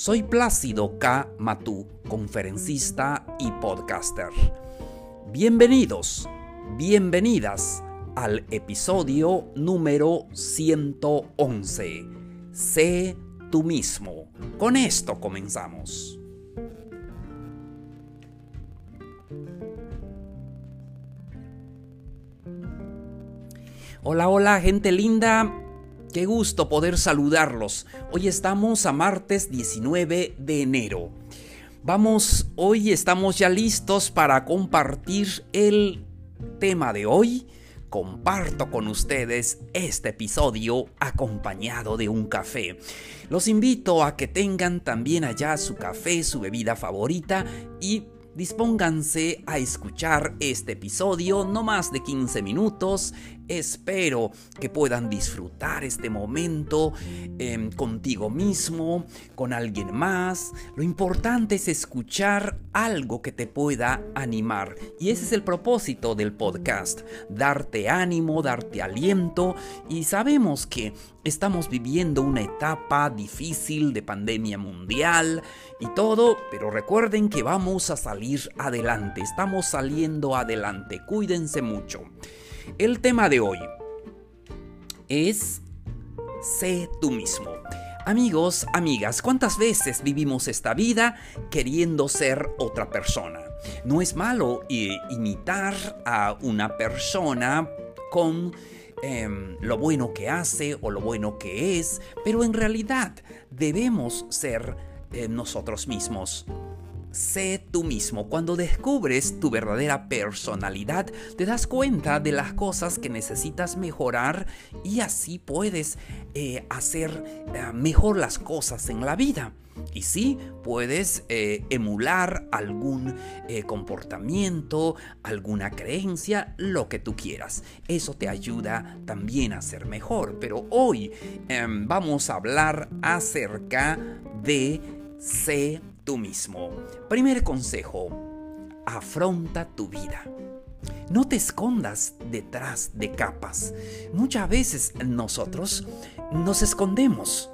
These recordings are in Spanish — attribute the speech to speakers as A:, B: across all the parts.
A: soy Plácido K. Matú, conferencista y podcaster. Bienvenidos, bienvenidas al episodio número 111. Sé tú mismo. Con esto comenzamos. Hola, hola, gente linda. Qué gusto poder saludarlos. Hoy estamos a martes 19 de enero. Vamos, hoy estamos ya listos para compartir el tema de hoy. Comparto con ustedes este episodio acompañado de un café. Los invito a que tengan también allá su café, su bebida favorita y Dispónganse a escuchar este episodio, no más de 15 minutos. Espero que puedan disfrutar este momento em, contigo mismo, con alguien más. Lo importante es escuchar algo que te pueda animar. Y ese es el propósito del podcast, darte ánimo, darte aliento. Y sabemos que estamos viviendo una etapa difícil de pandemia mundial y todo, pero recuerden que vamos a salir adelante, estamos saliendo adelante, cuídense mucho. El tema de hoy es sé tú mismo. Amigos, amigas, ¿cuántas veces vivimos esta vida queriendo ser otra persona? No es malo imitar a una persona con em, lo bueno que hace o lo bueno que es, pero en realidad debemos ser eh, nosotros mismos. Sé tú mismo. Cuando descubres tu verdadera personalidad, te das cuenta de las cosas que necesitas mejorar y así puedes eh, hacer eh, mejor las cosas en la vida. Y sí, puedes eh, emular algún comportamiento, alguna creencia, lo que tú quieras. Eso te ayuda también a ser mejor. Pero hoy em, vamos a hablar acerca de sé tú mismo. Primer consejo, afronta tu vida. No te escondas detrás de capas. Muchas veces nosotros nos escondemos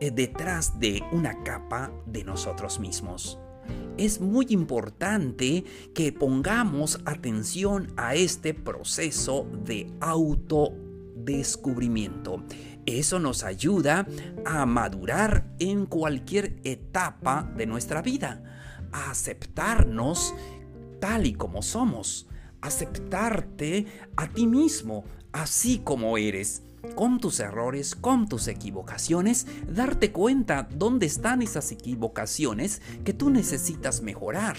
A: eh, detrás de una capa de nosotros mismos. Es muy importante que pongamos atención a este proceso de autodescubrimiento. Eso nos ayuda a madurar en cualquier etapa de nuestra vida, a aceptarnos tal y como somos, aceptarte a ti mismo, así como eres, con tus errores, con tus equivocaciones, darte cuenta dónde están esas equivocaciones que tú necesitas mejorar.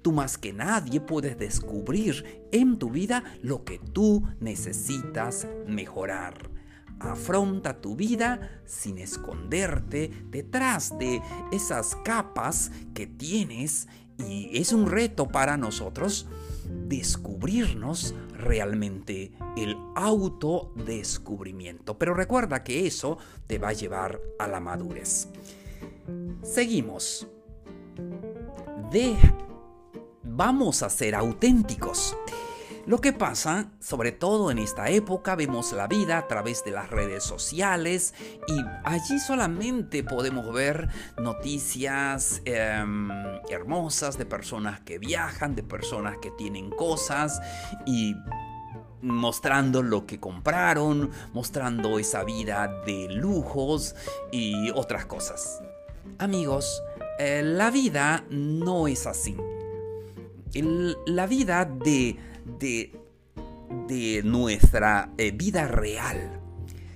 A: Tú más que nadie puedes descubrir en tu vida lo que tú necesitas mejorar. Afronta tu vida sin esconderte detrás de esas capas que tienes y es un reto para nosotros descubrirnos realmente el autodescubrimiento. Pero recuerda que eso te va a llevar a la madurez. Seguimos. De vamos a ser auténticos. Lo que pasa, sobre todo en esta época, vemos la vida a través de las redes sociales y allí solamente podemos ver noticias em, hermosas de personas que viajan, de personas que tienen cosas y mostrando lo que compraron, mostrando esa vida de lujos y otras cosas. Amigos, eh, la vida no es así. la vida de de, de nuestra eh, vida real.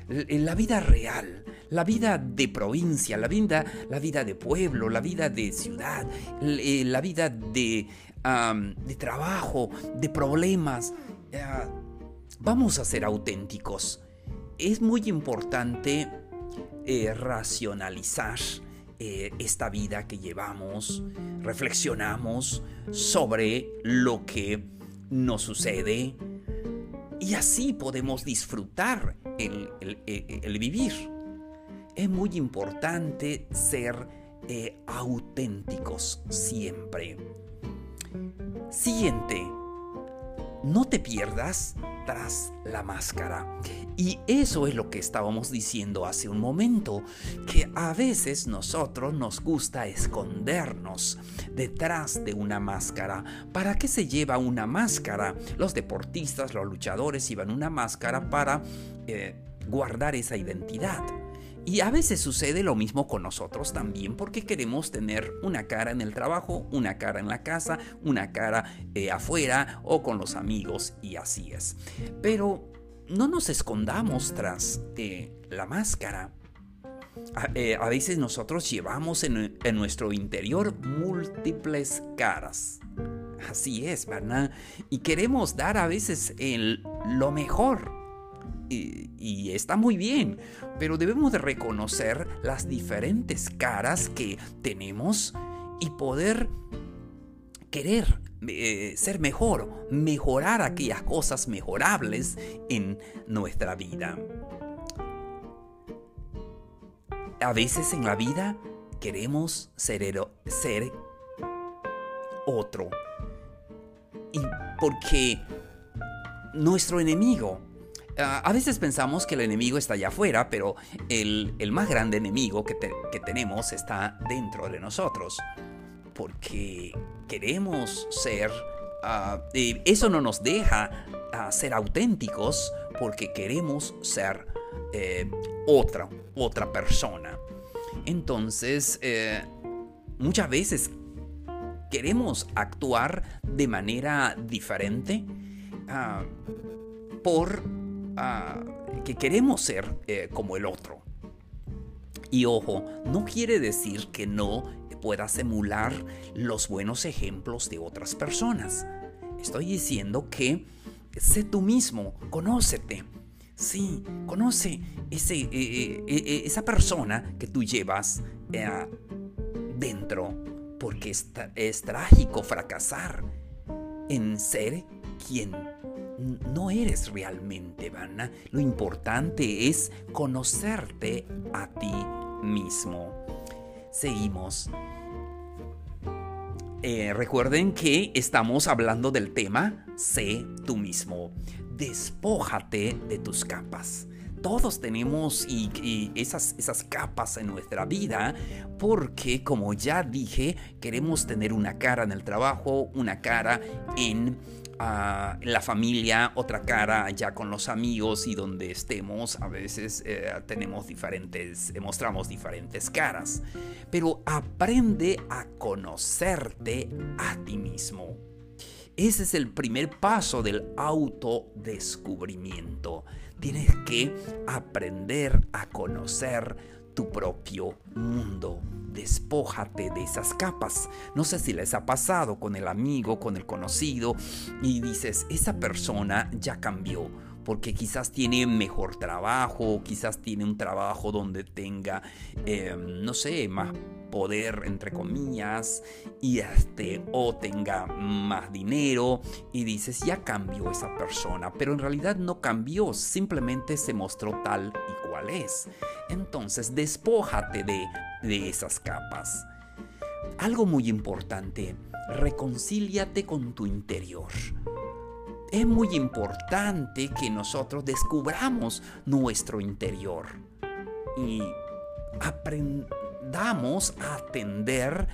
A: La vida real, la vida de provincia, la vida, la vida de pueblo, la vida de ciudad, eh, la vida de, de trabajo, de problemas. Eh, vamos a ser auténticos. Es muy importante racionalizar esta vida que llevamos, reflexionamos sobre lo que nos sucede y así podemos disfrutar el, vivir. Es muy importante ser eh, auténticos siempre. Siguiente, no te pierdas tras la máscara. Y eso es lo que estábamos diciendo hace un momento, que a veces nosotros nos gusta escondernos detrás de una máscara. ¿Para qué se lleva una máscara? Los deportistas, los luchadores llevan una máscara para eh, guardar esa identidad. Y a veces sucede lo mismo con nosotros también porque queremos tener una cara en el trabajo, una cara en la casa, una cara eh, afuera o con los amigos y así es. Pero no nos escondamos tras eh, la máscara. Eh, a, veces nosotros llevamos en, en nuestro interior múltiples caras. Así es, ¿verdad? Y queremos dar a veces el, lo mejor y, está muy bien, pero debemos de reconocer las diferentes caras que tenemos y poder querer eh, ser mejor, mejorar aquellas cosas mejorables en nuestra vida. A veces en la vida queremos ser, otro. Y porque nuestro enemigo a veces pensamos que el enemigo está allá afuera, pero el, más grande enemigo que, tenemos está dentro de nosotros. Porque queremos ser... Ah, eso no nos deja ah, ser auténticos porque queremos ser eh, otra, otra persona. Entonces, eh, muchas veces queremos actuar de manera diferente por que queremos ser eh, como el otro. Y ojo, no quiere decir que no puedas emular los buenos ejemplos de otras personas. Estoy diciendo que sé tú mismo, conócete. Sí, conoce ese, eh, eh, esa persona que tú llevas dentro, porque es, es trágico fracasar en ser quien no eres realmente, Vanna. Lo importante es conocerte a ti mismo. Seguimos. Eh, recuerden que estamos hablando del tema Sé tú mismo. Despójate de tus capas. Todos tenemos y, esas, esas capas en nuestra vida porque, como ya dije, queremos tener una cara en el trabajo, una cara en la familia, otra cara ya con los amigos y donde estemos, a veces eh, tenemos diferentes, mostramos diferentes caras. Pero aprende a conocerte a ti mismo. Ese es el primer paso del autodescubrimiento. Tienes que aprender a conocer tu propio mundo. Despójate de esas capas. No sé si les ha pasado con el amigo, con el conocido, y dices, esa persona ya cambió porque quizás tiene mejor trabajo, quizás tiene un trabajo donde tenga, em, no sé, más poder entre comillas y este o tenga más dinero y dices ya cambió esa persona pero en realidad no cambió simplemente se mostró tal y cual es. Entonces despójate de, de esas capas. Algo muy importante reconcíliate con tu interior es muy importante que nosotros descubramos nuestro interior y aprendamos a atender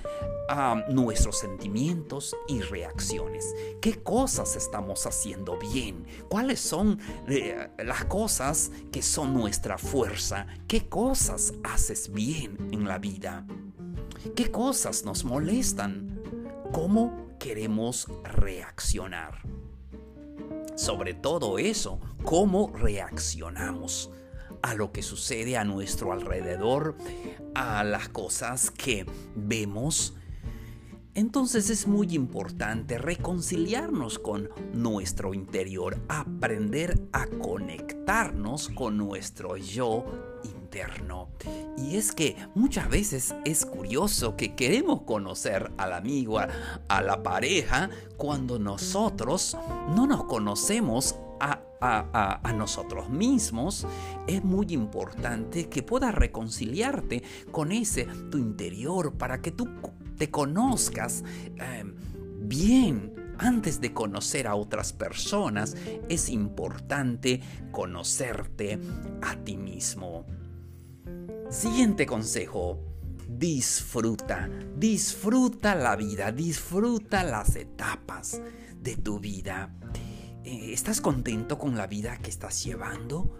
A: a nuestros sentimientos y reacciones. ¿Qué cosas estamos haciendo bien? ¿Cuáles son eh, las cosas que son nuestra fuerza? ¿Qué cosas haces bien en la vida? ¿Qué cosas nos molestan? ¿Cómo queremos reaccionar? Sobre todo eso, cómo reaccionamos a lo que sucede a nuestro alrededor, a las cosas que vemos. Entonces es muy importante reconciliarnos con nuestro interior, aprender a conectarnos con nuestro yo Y es que muchas veces es curioso que queremos conocer al amigo, a, la pareja, cuando nosotros no nos conocemos a, nosotros mismos, es muy importante que puedas reconciliarte con ese tu interior para que tú te conozcas eh, bien. Antes de conocer a otras personas, es importante conocerte a ti mismo. Siguiente consejo. Disfruta, disfruta la vida, disfruta las etapas de tu vida. Eh, ¿Estás contento con la vida que estás llevando?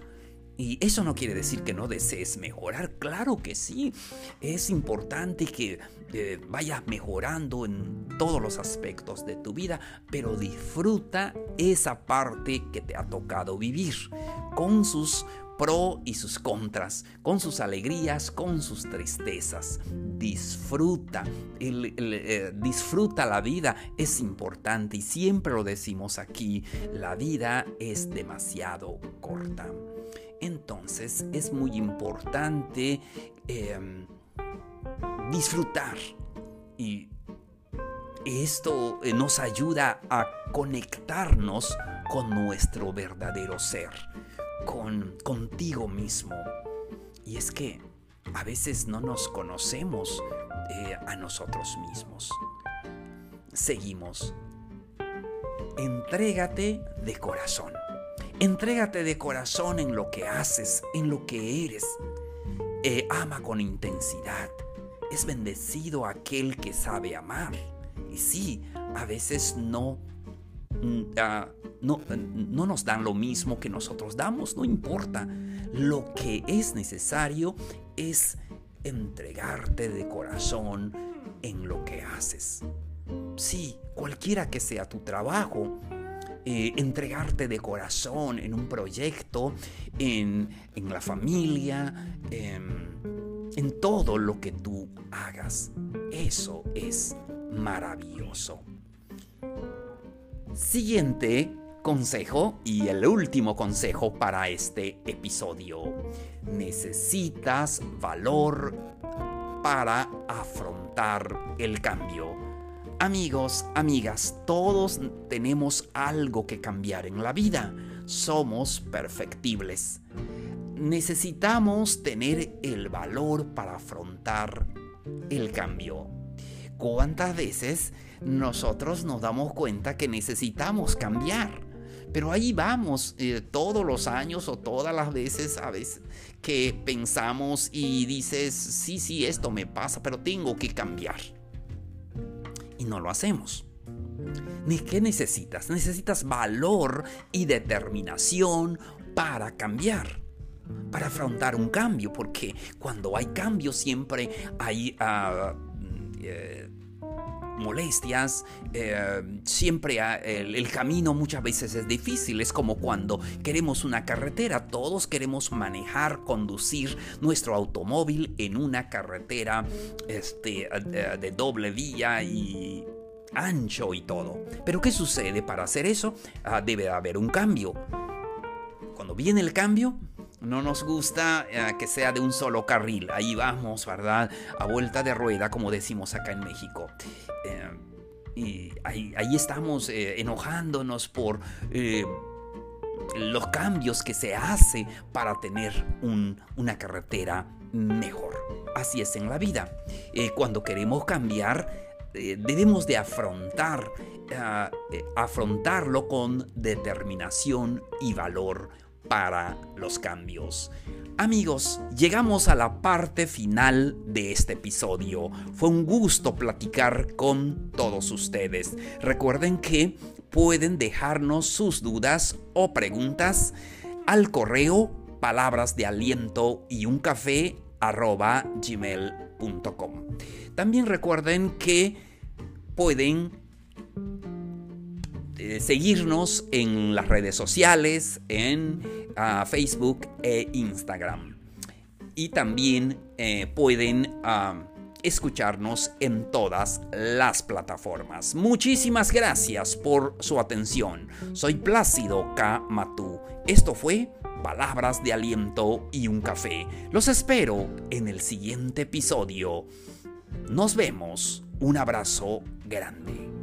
A: Y eso no quiere decir que no desees mejorar, claro que sí. Es importante que eh, vayas mejorando en todos los aspectos de tu vida, pero disfruta esa parte que te ha tocado vivir, con sus pro y sus contras, con sus alegrías, con sus tristezas. Disfruta, eh, disfruta la vida, es importante y siempre lo decimos aquí, la vida es demasiado corta. Entonces es muy importante em, disfrutar y esto eh, nos ayuda a conectarnos con nuestro verdadero ser con contigo mismo. Y es que a veces no nos conocemos eh, a nosotros mismos. Seguimos. Entrégate de corazón. Entrégate de corazón en lo que haces, en lo que eres. Eh, ama con intensidad. Es bendecido aquel que sabe amar. Y sí, a veces no Mm, ah, no, no nos dan lo mismo que nosotros damos, no importa. Lo que es necesario es entregarte de corazón en lo que haces. Sí, cualquiera que sea tu trabajo, eh, entregarte de corazón en un proyecto, en, en la familia, en, en todo lo que tú hagas. Eso es maravilloso. Siguiente consejo y el último consejo para este episodio. Necesitas valor para afrontar el cambio. Amigos, amigas, todos tenemos algo que cambiar en la vida. Somos perfectibles. Necesitamos tener el valor para afrontar el cambio. ¿Cuántas veces nosotros nos damos cuenta que necesitamos cambiar? Pero ahí vamos eh, todos los años o todas las veces, a veces que pensamos y dices, sí, sí, esto me pasa, pero tengo que cambiar. Y no lo hacemos. ¿Ni qué necesitas? Necesitas valor y determinación para cambiar para afrontar un cambio, porque cuando hay cambio siempre hay ah, eh, molestias, eh, siempre el, camino muchas veces es difícil, es como cuando queremos una carretera, todos queremos manejar, conducir nuestro automóvil en una carretera este, de, doble vía y ancho y todo. Pero ¿qué sucede? Para hacer eso ah, debe haber un cambio. Cuando viene el cambio, no nos gusta eh, que sea de un solo carril. Ahí vamos, ¿verdad? A vuelta de rueda, como decimos acá en México. Eh, y ahí, estamos eh, enojándonos por los cambios que se hace para tener una carretera mejor. Así es en la vida. cuando queremos cambiar, debemos de afrontar, afrontarlo con determinación y valor para los cambios. Amigos, llegamos a la parte final de este episodio. Fue un gusto platicar con todos ustedes. Recuerden que pueden dejarnos sus dudas o preguntas al correo palabras de aliento y un café gmail.com. También recuerden que pueden eh, seguirnos en las redes sociales, en ah, Facebook e Instagram. Y también eh, pueden ah, escucharnos en todas las plataformas. Muchísimas gracias por su atención. Soy Plácido K. Matú. Esto fue palabras de aliento y un café. Los espero en el siguiente episodio. Nos vemos. Un abrazo grande.